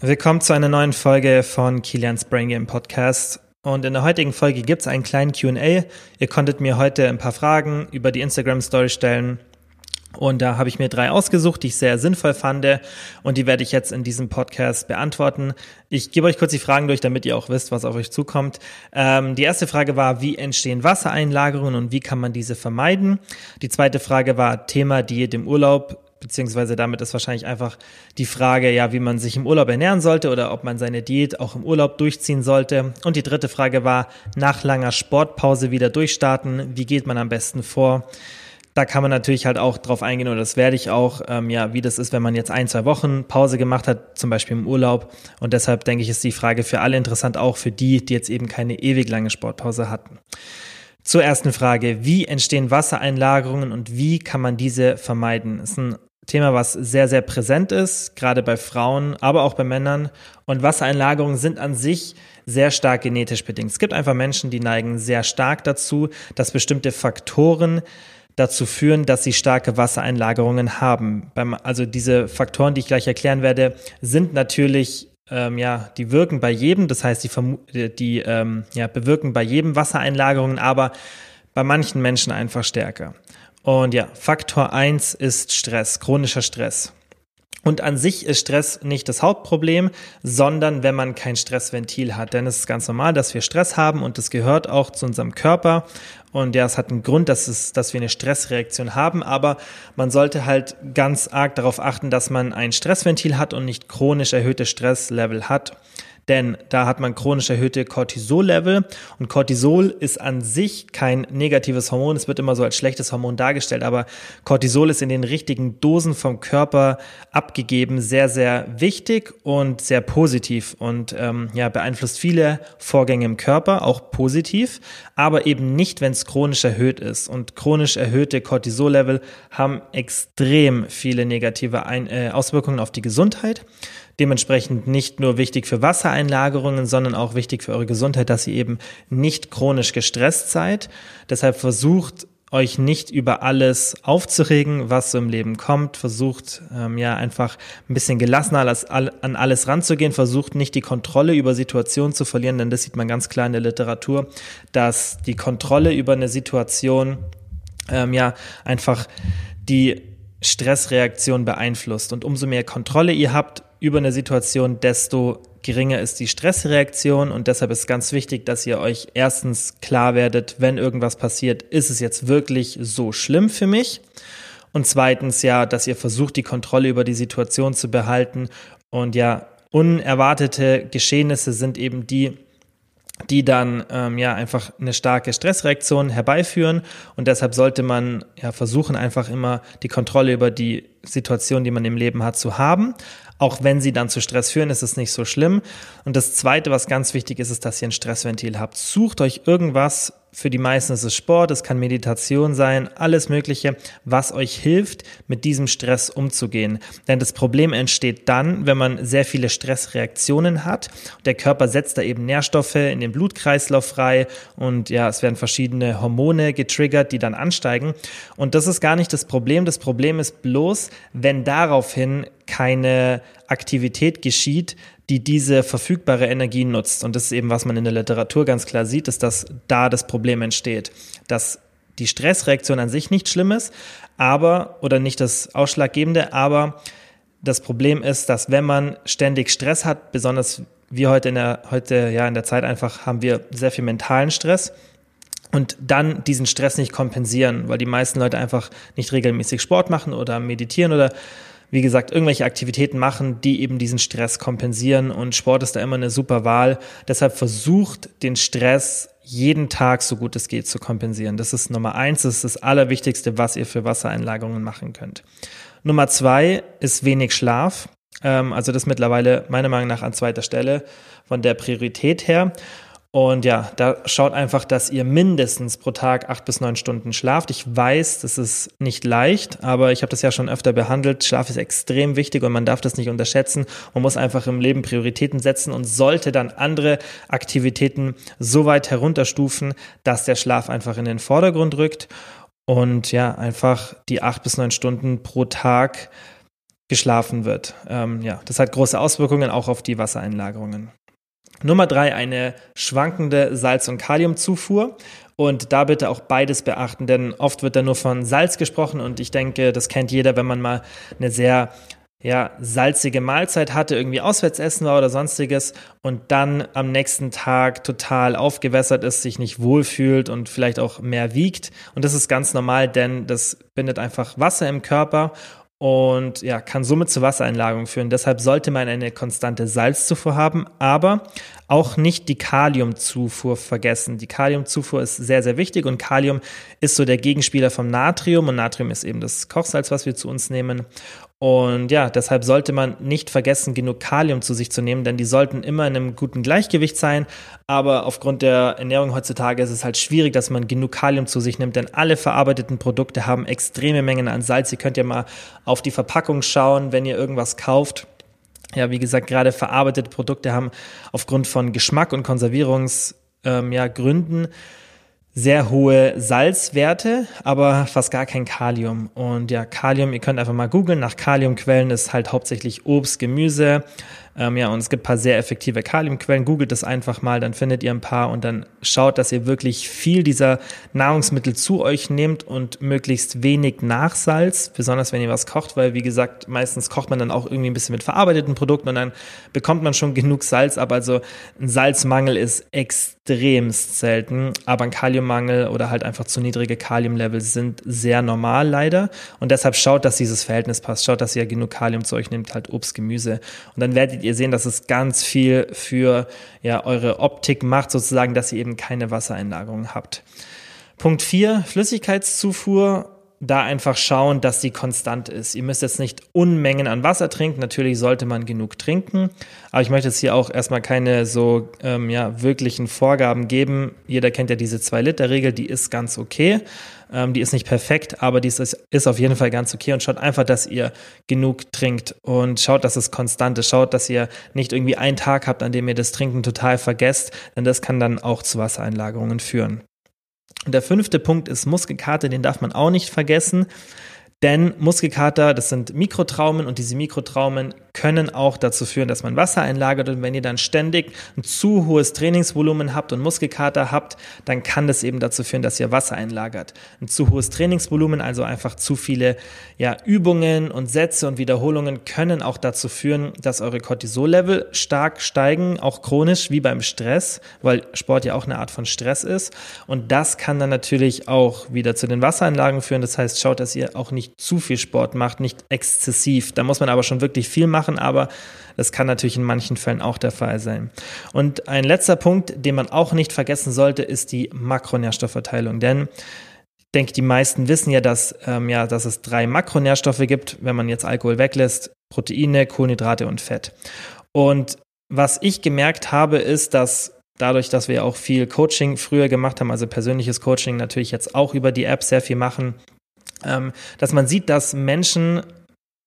Willkommen zu einer neuen Folge von Kilians Brain Game Podcast. Und in der heutigen Folge gibt es einen kleinen QA. Ihr konntet mir heute ein paar Fragen über die Instagram Story stellen. Und da habe ich mir drei ausgesucht, die ich sehr sinnvoll fand. Und die werde ich jetzt in diesem Podcast beantworten. Ich gebe euch kurz die Fragen durch, damit ihr auch wisst, was auf euch zukommt. Ähm, die erste Frage war, wie entstehen Wassereinlagerungen und wie kann man diese vermeiden? Die zweite Frage war Thema Diät im Urlaub beziehungsweise damit ist wahrscheinlich einfach die Frage, ja, wie man sich im Urlaub ernähren sollte oder ob man seine Diät auch im Urlaub durchziehen sollte. Und die dritte Frage war, nach langer Sportpause wieder durchstarten, wie geht man am besten vor? Da kann man natürlich halt auch drauf eingehen, oder das werde ich auch, ähm, ja, wie das ist, wenn man jetzt ein, zwei Wochen Pause gemacht hat, zum Beispiel im Urlaub. Und deshalb denke ich, ist die Frage für alle interessant, auch für die, die jetzt eben keine ewig lange Sportpause hatten. Zur ersten Frage, wie entstehen Wassereinlagerungen und wie kann man diese vermeiden? Das ist ein Thema, was sehr, sehr präsent ist, gerade bei Frauen, aber auch bei Männern. Und Wassereinlagerungen sind an sich sehr stark genetisch bedingt. Es gibt einfach Menschen, die neigen sehr stark dazu, dass bestimmte Faktoren dazu führen, dass sie starke Wassereinlagerungen haben. also diese Faktoren, die ich gleich erklären werde, sind natürlich ähm, ja, die wirken bei jedem, das heißt, die, die ähm, ja, bewirken bei jedem Wassereinlagerungen, aber bei manchen Menschen einfach stärker. Und ja, Faktor eins ist Stress, chronischer Stress. Und an sich ist Stress nicht das Hauptproblem, sondern wenn man kein Stressventil hat. Denn es ist ganz normal, dass wir Stress haben und das gehört auch zu unserem Körper. Und ja, es hat einen Grund, dass, es, dass wir eine Stressreaktion haben. Aber man sollte halt ganz arg darauf achten, dass man ein Stressventil hat und nicht chronisch erhöhte Stresslevel hat denn da hat man chronisch erhöhte Cortisol-Level und Cortisol ist an sich kein negatives Hormon, es wird immer so als schlechtes Hormon dargestellt, aber Cortisol ist in den richtigen Dosen vom Körper abgegeben sehr, sehr wichtig und sehr positiv und ähm, ja, beeinflusst viele Vorgänge im Körper, auch positiv, aber eben nicht, wenn es chronisch erhöht ist und chronisch erhöhte Cortisol-Level haben extrem viele negative Ein äh, Auswirkungen auf die Gesundheit. Dementsprechend nicht nur wichtig für Wassereinlagerungen, sondern auch wichtig für eure Gesundheit, dass ihr eben nicht chronisch gestresst seid. Deshalb versucht euch nicht über alles aufzuregen, was so im Leben kommt. Versucht ähm, ja einfach ein bisschen gelassener an alles ranzugehen. Versucht nicht die Kontrolle über Situationen zu verlieren, denn das sieht man ganz klar in der Literatur, dass die Kontrolle über eine Situation ähm, ja einfach die Stressreaktion beeinflusst. Und umso mehr Kontrolle ihr habt, über eine Situation, desto geringer ist die Stressreaktion und deshalb ist ganz wichtig, dass ihr euch erstens klar werdet, wenn irgendwas passiert, ist es jetzt wirklich so schlimm für mich? Und zweitens ja, dass ihr versucht, die Kontrolle über die Situation zu behalten und ja, unerwartete Geschehnisse sind eben die, die dann ähm, ja einfach eine starke Stressreaktion herbeiführen und deshalb sollte man ja versuchen einfach immer die Kontrolle über die Situation, die man im Leben hat, zu haben. Auch wenn sie dann zu Stress führen, ist es nicht so schlimm. Und das Zweite, was ganz wichtig ist, ist, dass ihr ein Stressventil habt. Sucht euch irgendwas, für die meisten ist es Sport, es kann Meditation sein, alles Mögliche, was euch hilft, mit diesem Stress umzugehen. Denn das Problem entsteht dann, wenn man sehr viele Stressreaktionen hat. Der Körper setzt da eben Nährstoffe in den Blutkreislauf frei und ja, es werden verschiedene Hormone getriggert, die dann ansteigen. Und das ist gar nicht das Problem. Das Problem ist bloß, wenn daraufhin keine Aktivität geschieht, die diese verfügbare Energie nutzt. Und das ist eben, was man in der Literatur ganz klar sieht, ist, dass da das Problem entsteht. Dass die Stressreaktion an sich nicht schlimm ist, aber, oder nicht das Ausschlaggebende, aber das Problem ist, dass wenn man ständig Stress hat, besonders wir heute in der, heute, ja, in der Zeit einfach haben wir sehr viel mentalen Stress und dann diesen Stress nicht kompensieren, weil die meisten Leute einfach nicht regelmäßig Sport machen oder meditieren oder wie gesagt, irgendwelche Aktivitäten machen, die eben diesen Stress kompensieren und Sport ist da immer eine super Wahl. Deshalb versucht den Stress jeden Tag so gut es geht zu kompensieren. Das ist Nummer eins, das ist das Allerwichtigste, was ihr für Wassereinlagerungen machen könnt. Nummer zwei ist wenig Schlaf. Ähm, also das mittlerweile meiner Meinung nach an zweiter Stelle von der Priorität her. Und ja, da schaut einfach, dass ihr mindestens pro Tag acht bis neun Stunden schlaft. Ich weiß, das ist nicht leicht, aber ich habe das ja schon öfter behandelt. Schlaf ist extrem wichtig und man darf das nicht unterschätzen. Man muss einfach im Leben Prioritäten setzen und sollte dann andere Aktivitäten so weit herunterstufen, dass der Schlaf einfach in den Vordergrund rückt. Und ja, einfach die acht bis neun Stunden pro Tag geschlafen wird. Ähm, ja, das hat große Auswirkungen auch auf die Wassereinlagerungen. Nummer drei, eine schwankende Salz- und Kaliumzufuhr. Und da bitte auch beides beachten, denn oft wird da nur von Salz gesprochen und ich denke, das kennt jeder, wenn man mal eine sehr ja, salzige Mahlzeit hatte, irgendwie Auswärtsessen war oder sonstiges und dann am nächsten Tag total aufgewässert ist, sich nicht wohlfühlt und vielleicht auch mehr wiegt. Und das ist ganz normal, denn das bindet einfach Wasser im Körper und ja, kann somit zu Wassereinlagerung führen. Deshalb sollte man eine konstante Salzzufuhr haben, aber auch nicht die Kaliumzufuhr vergessen. Die Kaliumzufuhr ist sehr, sehr wichtig und Kalium ist so der Gegenspieler vom Natrium und Natrium ist eben das Kochsalz, was wir zu uns nehmen. Und ja, deshalb sollte man nicht vergessen, genug Kalium zu sich zu nehmen, denn die sollten immer in einem guten Gleichgewicht sein. Aber aufgrund der Ernährung heutzutage ist es halt schwierig, dass man genug Kalium zu sich nimmt, denn alle verarbeiteten Produkte haben extreme Mengen an Salz. Ihr könnt ja mal auf die Verpackung schauen, wenn ihr irgendwas kauft. Ja, wie gesagt, gerade verarbeitete Produkte haben aufgrund von Geschmack und Konservierungsgründen ähm, ja, sehr hohe Salzwerte, aber fast gar kein Kalium. Und ja, Kalium, ihr könnt einfach mal googeln nach Kaliumquellen, ist halt hauptsächlich Obst, Gemüse, ähm, ja, und es gibt ein paar sehr effektive Kaliumquellen. Googelt das einfach mal, dann findet ihr ein paar und dann schaut, dass ihr wirklich viel dieser Nahrungsmittel zu euch nehmt und möglichst wenig Nachsalz, besonders wenn ihr was kocht, weil wie gesagt, meistens kocht man dann auch irgendwie ein bisschen mit verarbeiteten Produkten und dann bekommt man schon genug Salz ab. Also ein Salzmangel ist extremst selten, aber ein Kaliummangel oder halt einfach zu niedrige Kaliumlevels sind sehr normal leider und deshalb schaut, dass dieses Verhältnis passt. Schaut, dass ihr genug Kalium zu euch nehmt, halt Obst, Gemüse und dann werdet ihr ihr sehen, dass es ganz viel für ja, eure Optik macht, sozusagen, dass ihr eben keine Wassereinlagerung habt. Punkt 4, Flüssigkeitszufuhr da einfach schauen, dass sie konstant ist. Ihr müsst jetzt nicht Unmengen an Wasser trinken. Natürlich sollte man genug trinken. Aber ich möchte jetzt hier auch erstmal keine so ähm, ja, wirklichen Vorgaben geben. Jeder kennt ja diese 2-Liter-Regel, die ist ganz okay. Ähm, die ist nicht perfekt, aber die ist, ist auf jeden Fall ganz okay. Und schaut einfach, dass ihr genug trinkt und schaut, dass es konstant ist. Schaut, dass ihr nicht irgendwie einen Tag habt, an dem ihr das Trinken total vergesst, denn das kann dann auch zu Wassereinlagerungen führen. Und der fünfte Punkt ist Muskelkater, den darf man auch nicht vergessen. Denn Muskelkater, das sind Mikrotraumen und diese Mikrotraumen können auch dazu führen, dass man Wasser einlagert und wenn ihr dann ständig ein zu hohes Trainingsvolumen habt und Muskelkater habt, dann kann das eben dazu führen, dass ihr Wasser einlagert. Ein zu hohes Trainingsvolumen, also einfach zu viele ja, Übungen und Sätze und Wiederholungen können auch dazu führen, dass eure Cortisol-Level stark steigen, auch chronisch wie beim Stress, weil Sport ja auch eine Art von Stress ist und das kann dann natürlich auch wieder zu den Wassereinlagen führen. Das heißt, schaut, dass ihr auch nicht zu viel Sport macht, nicht exzessiv. Da muss man aber schon wirklich viel machen machen, aber das kann natürlich in manchen Fällen auch der Fall sein. Und ein letzter Punkt, den man auch nicht vergessen sollte, ist die Makronährstoffverteilung. Denn ich denke, die meisten wissen ja, dass, ähm, ja, dass es drei Makronährstoffe gibt, wenn man jetzt Alkohol weglässt, Proteine, Kohlenhydrate und Fett. Und was ich gemerkt habe, ist, dass dadurch, dass wir auch viel Coaching früher gemacht haben, also persönliches Coaching natürlich jetzt auch über die App sehr viel machen, ähm, dass man sieht, dass Menschen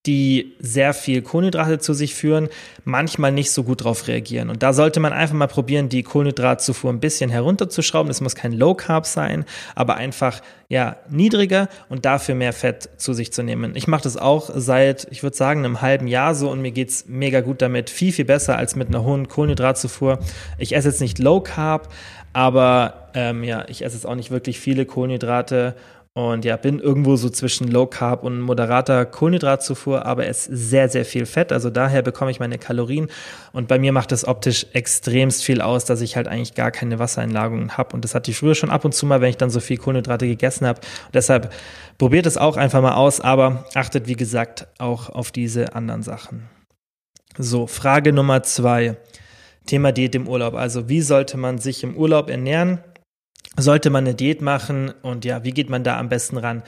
die sehr viel Kohlenhydrate zu sich führen, manchmal nicht so gut darauf reagieren. Und da sollte man einfach mal probieren, die Kohlenhydratzufuhr ein bisschen herunterzuschrauben. Es muss kein Low Carb sein, aber einfach ja niedriger und dafür mehr Fett zu sich zu nehmen. Ich mache das auch seit, ich würde sagen, einem halben Jahr so und mir geht's mega gut damit, viel viel besser als mit einer hohen Kohlenhydratzufuhr. Ich esse jetzt nicht Low Carb, aber ähm, ja, ich esse jetzt auch nicht wirklich viele Kohlenhydrate und ja, bin irgendwo so zwischen Low Carb und moderater Kohlenhydratzufuhr, aber es sehr, sehr viel Fett. Also daher bekomme ich meine Kalorien. Und bei mir macht es optisch extremst viel aus, dass ich halt eigentlich gar keine Wassereinlagerungen habe. Und das hatte ich früher schon ab und zu mal, wenn ich dann so viel Kohlenhydrate gegessen habe. Und deshalb probiert es auch einfach mal aus, aber achtet, wie gesagt, auch auf diese anderen Sachen. So, Frage Nummer zwei. Thema Diät im Urlaub. Also, wie sollte man sich im Urlaub ernähren? Sollte man eine Diät machen und ja, wie geht man da am besten ran?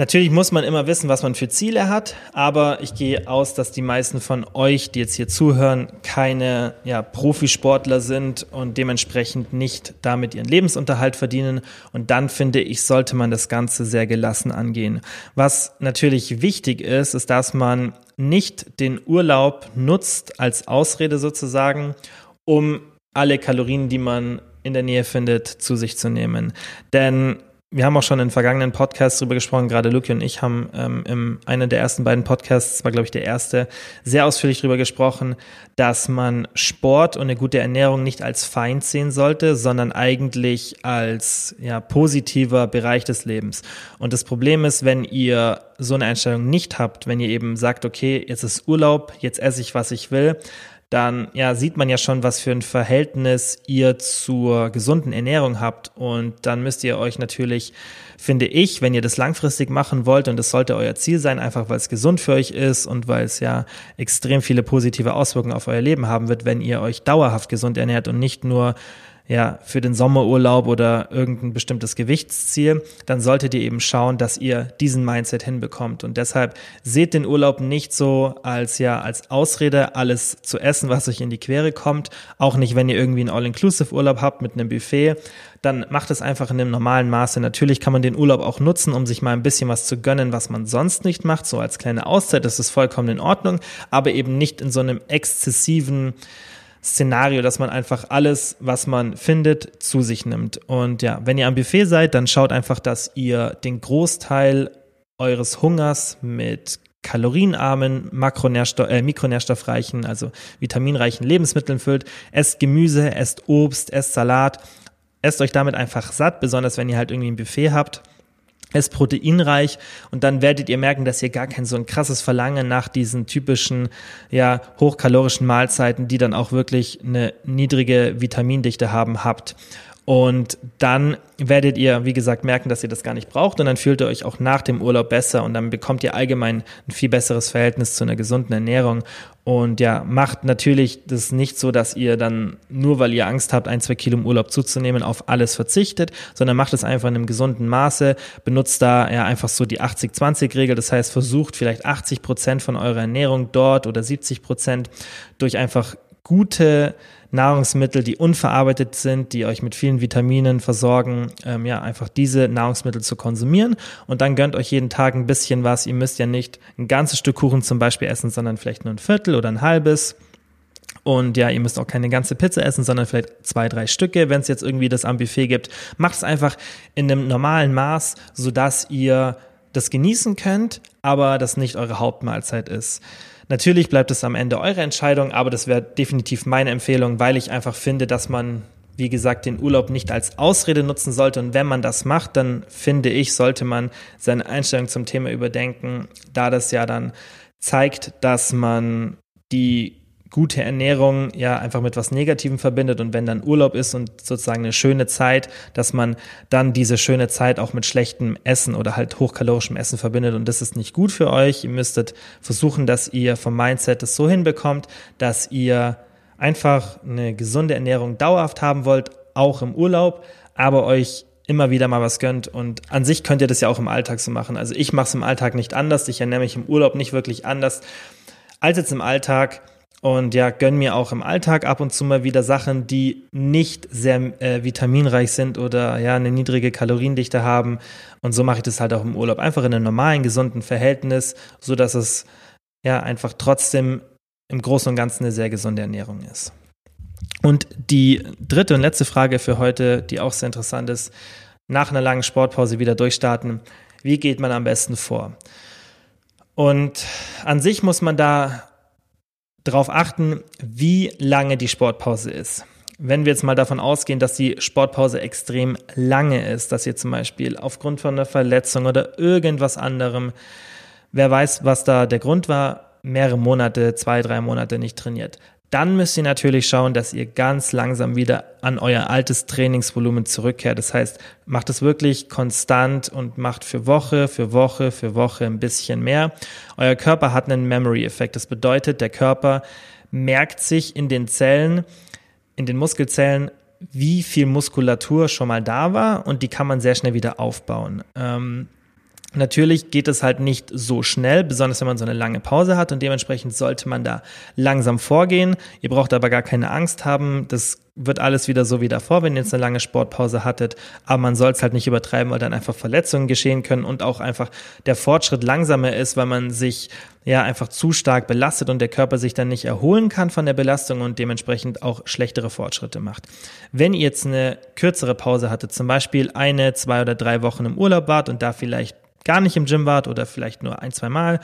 Natürlich muss man immer wissen, was man für Ziele hat, aber ich gehe aus, dass die meisten von euch, die jetzt hier zuhören, keine ja, Profisportler sind und dementsprechend nicht damit ihren Lebensunterhalt verdienen. Und dann finde ich, sollte man das Ganze sehr gelassen angehen. Was natürlich wichtig ist, ist, dass man nicht den Urlaub nutzt als Ausrede sozusagen, um alle Kalorien, die man in der Nähe findet, zu sich zu nehmen. Denn wir haben auch schon in vergangenen Podcasts darüber gesprochen, gerade Luki und ich haben ähm, in einer der ersten beiden Podcasts, war glaube ich der erste, sehr ausführlich darüber gesprochen, dass man Sport und eine gute Ernährung nicht als Feind sehen sollte, sondern eigentlich als ja, positiver Bereich des Lebens. Und das Problem ist, wenn ihr so eine Einstellung nicht habt, wenn ihr eben sagt, okay, jetzt ist Urlaub, jetzt esse ich, was ich will, dann ja, sieht man ja schon, was für ein Verhältnis ihr zur gesunden Ernährung habt. Und dann müsst ihr euch natürlich, finde ich, wenn ihr das langfristig machen wollt, und das sollte euer Ziel sein, einfach weil es gesund für euch ist und weil es ja extrem viele positive Auswirkungen auf euer Leben haben wird, wenn ihr euch dauerhaft gesund ernährt und nicht nur ja, für den Sommerurlaub oder irgendein bestimmtes Gewichtsziel, dann solltet ihr eben schauen, dass ihr diesen Mindset hinbekommt. Und deshalb seht den Urlaub nicht so als ja, als Ausrede, alles zu essen, was euch in die Quere kommt. Auch nicht, wenn ihr irgendwie einen All-Inclusive-Urlaub habt mit einem Buffet. Dann macht es einfach in einem normalen Maße. Natürlich kann man den Urlaub auch nutzen, um sich mal ein bisschen was zu gönnen, was man sonst nicht macht. So als kleine Auszeit, das ist vollkommen in Ordnung. Aber eben nicht in so einem exzessiven, Szenario, dass man einfach alles, was man findet, zu sich nimmt. Und ja, wenn ihr am Buffet seid, dann schaut einfach, dass ihr den Großteil eures Hungers mit kalorienarmen, Makronährstoff, äh, mikronährstoffreichen, also vitaminreichen Lebensmitteln füllt. Esst Gemüse, esst Obst, esst Salat. Esst euch damit einfach satt, besonders wenn ihr halt irgendwie ein Buffet habt ist proteinreich und dann werdet ihr merken, dass ihr gar kein so ein krasses Verlangen nach diesen typischen, ja, hochkalorischen Mahlzeiten, die dann auch wirklich eine niedrige Vitamindichte haben, habt. Und dann werdet ihr, wie gesagt, merken, dass ihr das gar nicht braucht. Und dann fühlt ihr euch auch nach dem Urlaub besser. Und dann bekommt ihr allgemein ein viel besseres Verhältnis zu einer gesunden Ernährung. Und ja, macht natürlich das nicht so, dass ihr dann nur, weil ihr Angst habt, ein, zwei Kilo im Urlaub zuzunehmen, auf alles verzichtet, sondern macht es einfach in einem gesunden Maße, benutzt da ja einfach so die 80-20-Regel, das heißt, versucht vielleicht 80 Prozent von eurer Ernährung dort oder 70 Prozent durch einfach gute Nahrungsmittel, die unverarbeitet sind, die euch mit vielen Vitaminen versorgen, ähm, ja, einfach diese Nahrungsmittel zu konsumieren. Und dann gönnt euch jeden Tag ein bisschen was. Ihr müsst ja nicht ein ganzes Stück Kuchen zum Beispiel essen, sondern vielleicht nur ein Viertel oder ein halbes. Und ja, ihr müsst auch keine ganze Pizza essen, sondern vielleicht zwei, drei Stücke, wenn es jetzt irgendwie das am Buffet gibt. Macht es einfach in einem normalen Maß, sodass ihr das genießen könnt, aber das nicht eure Hauptmahlzeit ist. Natürlich bleibt es am Ende eure Entscheidung, aber das wäre definitiv meine Empfehlung, weil ich einfach finde, dass man, wie gesagt, den Urlaub nicht als Ausrede nutzen sollte. Und wenn man das macht, dann finde ich, sollte man seine Einstellung zum Thema überdenken, da das ja dann zeigt, dass man die gute Ernährung ja einfach mit was Negativem verbindet und wenn dann Urlaub ist und sozusagen eine schöne Zeit, dass man dann diese schöne Zeit auch mit schlechtem Essen oder halt hochkalorischem Essen verbindet und das ist nicht gut für euch. Ihr müsstet versuchen, dass ihr vom Mindset das so hinbekommt, dass ihr einfach eine gesunde Ernährung dauerhaft haben wollt, auch im Urlaub, aber euch immer wieder mal was gönnt. Und an sich könnt ihr das ja auch im Alltag so machen. Also ich mache es im Alltag nicht anders. Ich ernähre mich im Urlaub nicht wirklich anders als jetzt im Alltag. Und ja, gönn mir auch im Alltag ab und zu mal wieder Sachen, die nicht sehr äh, vitaminreich sind oder ja, eine niedrige Kaloriendichte haben. Und so mache ich das halt auch im Urlaub. Einfach in einem normalen, gesunden Verhältnis, so dass es ja einfach trotzdem im Großen und Ganzen eine sehr gesunde Ernährung ist. Und die dritte und letzte Frage für heute, die auch sehr interessant ist, nach einer langen Sportpause wieder durchstarten. Wie geht man am besten vor? Und an sich muss man da darauf achten, wie lange die Sportpause ist. Wenn wir jetzt mal davon ausgehen, dass die Sportpause extrem lange ist, dass ihr zum Beispiel aufgrund von einer Verletzung oder irgendwas anderem, wer weiß, was da der Grund war, mehrere Monate, zwei, drei Monate nicht trainiert, dann müsst ihr natürlich schauen, dass ihr ganz langsam wieder an euer altes Trainingsvolumen zurückkehrt. Das heißt, macht es wirklich konstant und macht für Woche, für Woche, für Woche ein bisschen mehr. Euer Körper hat einen Memory-Effekt. Das bedeutet, der Körper merkt sich in den Zellen, in den Muskelzellen, wie viel Muskulatur schon mal da war und die kann man sehr schnell wieder aufbauen. Ähm, Natürlich geht es halt nicht so schnell, besonders wenn man so eine lange Pause hat und dementsprechend sollte man da langsam vorgehen. Ihr braucht aber gar keine Angst haben. Das wird alles wieder so wie davor, wenn ihr jetzt eine lange Sportpause hattet. Aber man soll es halt nicht übertreiben, weil dann einfach Verletzungen geschehen können und auch einfach der Fortschritt langsamer ist, weil man sich ja einfach zu stark belastet und der Körper sich dann nicht erholen kann von der Belastung und dementsprechend auch schlechtere Fortschritte macht. Wenn ihr jetzt eine kürzere Pause hattet, zum Beispiel eine, zwei oder drei Wochen im Urlaub wart und da vielleicht gar nicht im Gym wart oder vielleicht nur ein, zwei Mal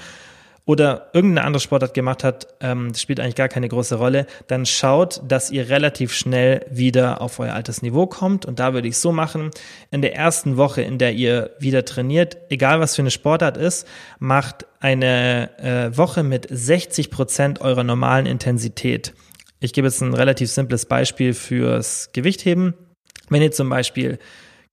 oder irgendeine andere Sportart gemacht hat, ähm, spielt eigentlich gar keine große Rolle, dann schaut, dass ihr relativ schnell wieder auf euer altes Niveau kommt. Und da würde ich so machen, in der ersten Woche, in der ihr wieder trainiert, egal was für eine Sportart ist, macht eine äh, Woche mit 60 Prozent eurer normalen Intensität. Ich gebe jetzt ein relativ simples Beispiel fürs Gewichtheben. Wenn ihr zum Beispiel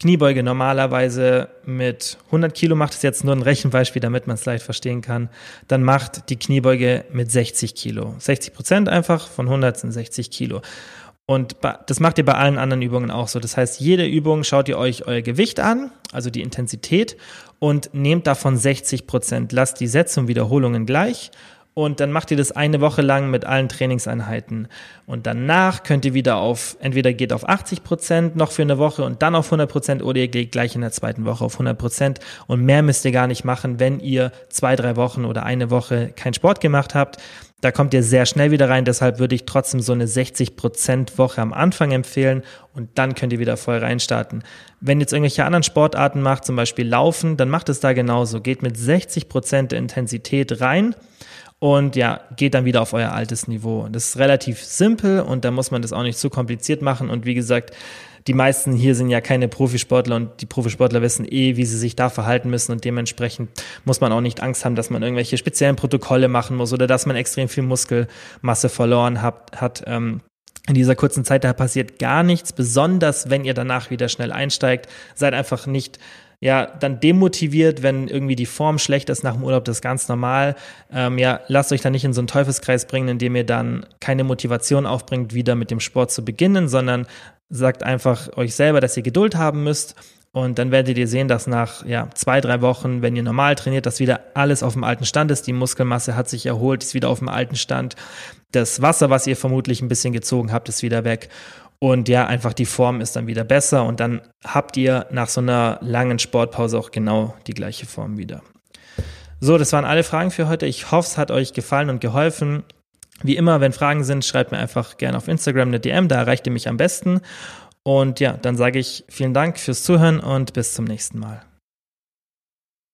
Kniebeuge normalerweise mit 100 Kilo macht, es jetzt nur ein Rechenbeispiel, damit man es leicht verstehen kann, dann macht die Kniebeuge mit 60 Kilo. 60 Prozent einfach von 100 sind 60 Kilo. Und das macht ihr bei allen anderen Übungen auch so. Das heißt, jede Übung schaut ihr euch euer Gewicht an, also die Intensität, und nehmt davon 60 Prozent. Lasst die Sätze und Wiederholungen gleich und dann macht ihr das eine Woche lang mit allen Trainingseinheiten. Und danach könnt ihr wieder auf, entweder geht auf 80 Prozent noch für eine Woche und dann auf 100 Prozent oder ihr geht gleich in der zweiten Woche auf 100 Prozent. Und mehr müsst ihr gar nicht machen, wenn ihr zwei, drei Wochen oder eine Woche keinen Sport gemacht habt. Da kommt ihr sehr schnell wieder rein. Deshalb würde ich trotzdem so eine 60 Prozent Woche am Anfang empfehlen und dann könnt ihr wieder voll reinstarten. Wenn ihr jetzt irgendwelche anderen Sportarten macht, zum Beispiel Laufen, dann macht es da genauso. Geht mit 60 Prozent Intensität rein und ja, geht dann wieder auf euer altes Niveau. Das ist relativ simpel und da muss man das auch nicht zu kompliziert machen. Und wie gesagt, die meisten hier sind ja keine Profisportler und die Profisportler wissen eh, wie sie sich da verhalten müssen und dementsprechend muss man auch nicht Angst haben, dass man irgendwelche speziellen Protokolle machen muss oder dass man extrem viel Muskelmasse verloren hat. hat ähm, in dieser kurzen Zeit, da passiert gar nichts, besonders wenn ihr danach wieder schnell einsteigt. Seid einfach nicht ja, dann demotiviert, wenn irgendwie die Form schlecht ist nach dem Urlaub, das ist ganz normal. Ähm, ja, lasst euch da nicht in so einen Teufelskreis bringen, in dem ihr dann keine Motivation aufbringt, wieder mit dem Sport zu beginnen, sondern sagt einfach euch selber, dass ihr Geduld haben müsst. Und dann werdet ihr sehen, dass nach ja, zwei, drei Wochen, wenn ihr normal trainiert, dass wieder alles auf dem alten Stand ist. Die Muskelmasse hat sich erholt, ist wieder auf dem alten Stand. Das Wasser, was ihr vermutlich ein bisschen gezogen habt, ist wieder weg. Und ja, einfach die Form ist dann wieder besser und dann habt ihr nach so einer langen Sportpause auch genau die gleiche Form wieder. So, das waren alle Fragen für heute. Ich hoffe, es hat euch gefallen und geholfen. Wie immer, wenn Fragen sind, schreibt mir einfach gerne auf Instagram eine DM, da erreicht ihr mich am besten. Und ja, dann sage ich vielen Dank fürs Zuhören und bis zum nächsten Mal.